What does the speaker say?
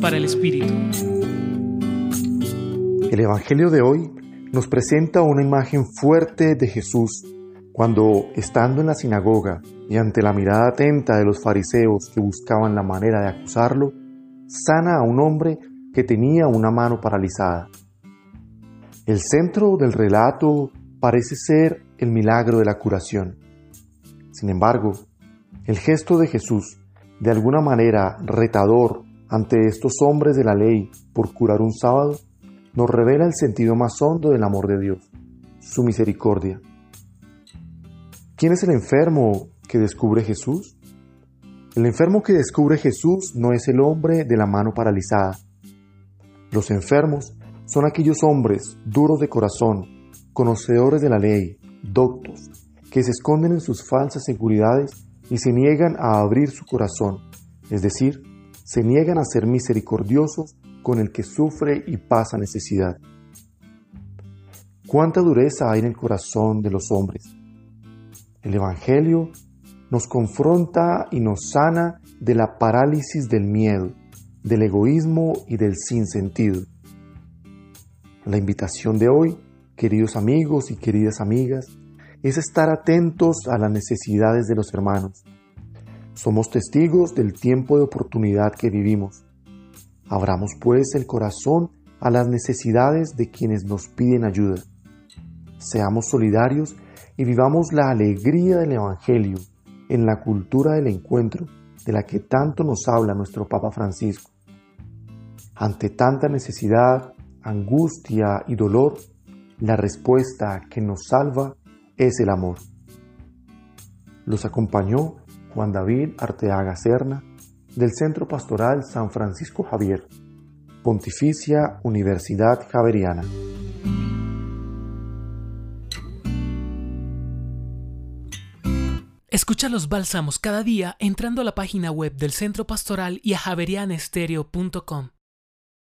Para el Espíritu. El Evangelio de hoy nos presenta una imagen fuerte de Jesús cuando, estando en la sinagoga y ante la mirada atenta de los fariseos que buscaban la manera de acusarlo, sana a un hombre que tenía una mano paralizada. El centro del relato parece ser el milagro de la curación. Sin embargo, el gesto de Jesús, de alguna manera retador ante estos hombres de la ley por curar un sábado, nos revela el sentido más hondo del amor de Dios, su misericordia. ¿Quién es el enfermo que descubre Jesús? El enfermo que descubre Jesús no es el hombre de la mano paralizada. Los enfermos son aquellos hombres duros de corazón, conocedores de la ley, doctos, que se esconden en sus falsas seguridades y se niegan a abrir su corazón, es decir, se niegan a ser misericordiosos con el que sufre y pasa necesidad. ¿Cuánta dureza hay en el corazón de los hombres? El Evangelio nos confronta y nos sana de la parálisis del miedo, del egoísmo y del sinsentido. La invitación de hoy, queridos amigos y queridas amigas, es estar atentos a las necesidades de los hermanos. Somos testigos del tiempo de oportunidad que vivimos. Abramos pues el corazón a las necesidades de quienes nos piden ayuda. Seamos solidarios y vivamos la alegría del Evangelio en la cultura del encuentro de la que tanto nos habla nuestro Papa Francisco. Ante tanta necesidad, angustia y dolor, la respuesta que nos salva es el amor. Los acompañó Juan David Arteaga Serna del Centro Pastoral San Francisco Javier, Pontificia Universidad Javeriana. Escucha los bálsamos cada día entrando a la página web del Centro Pastoral y a javerianestereo.com.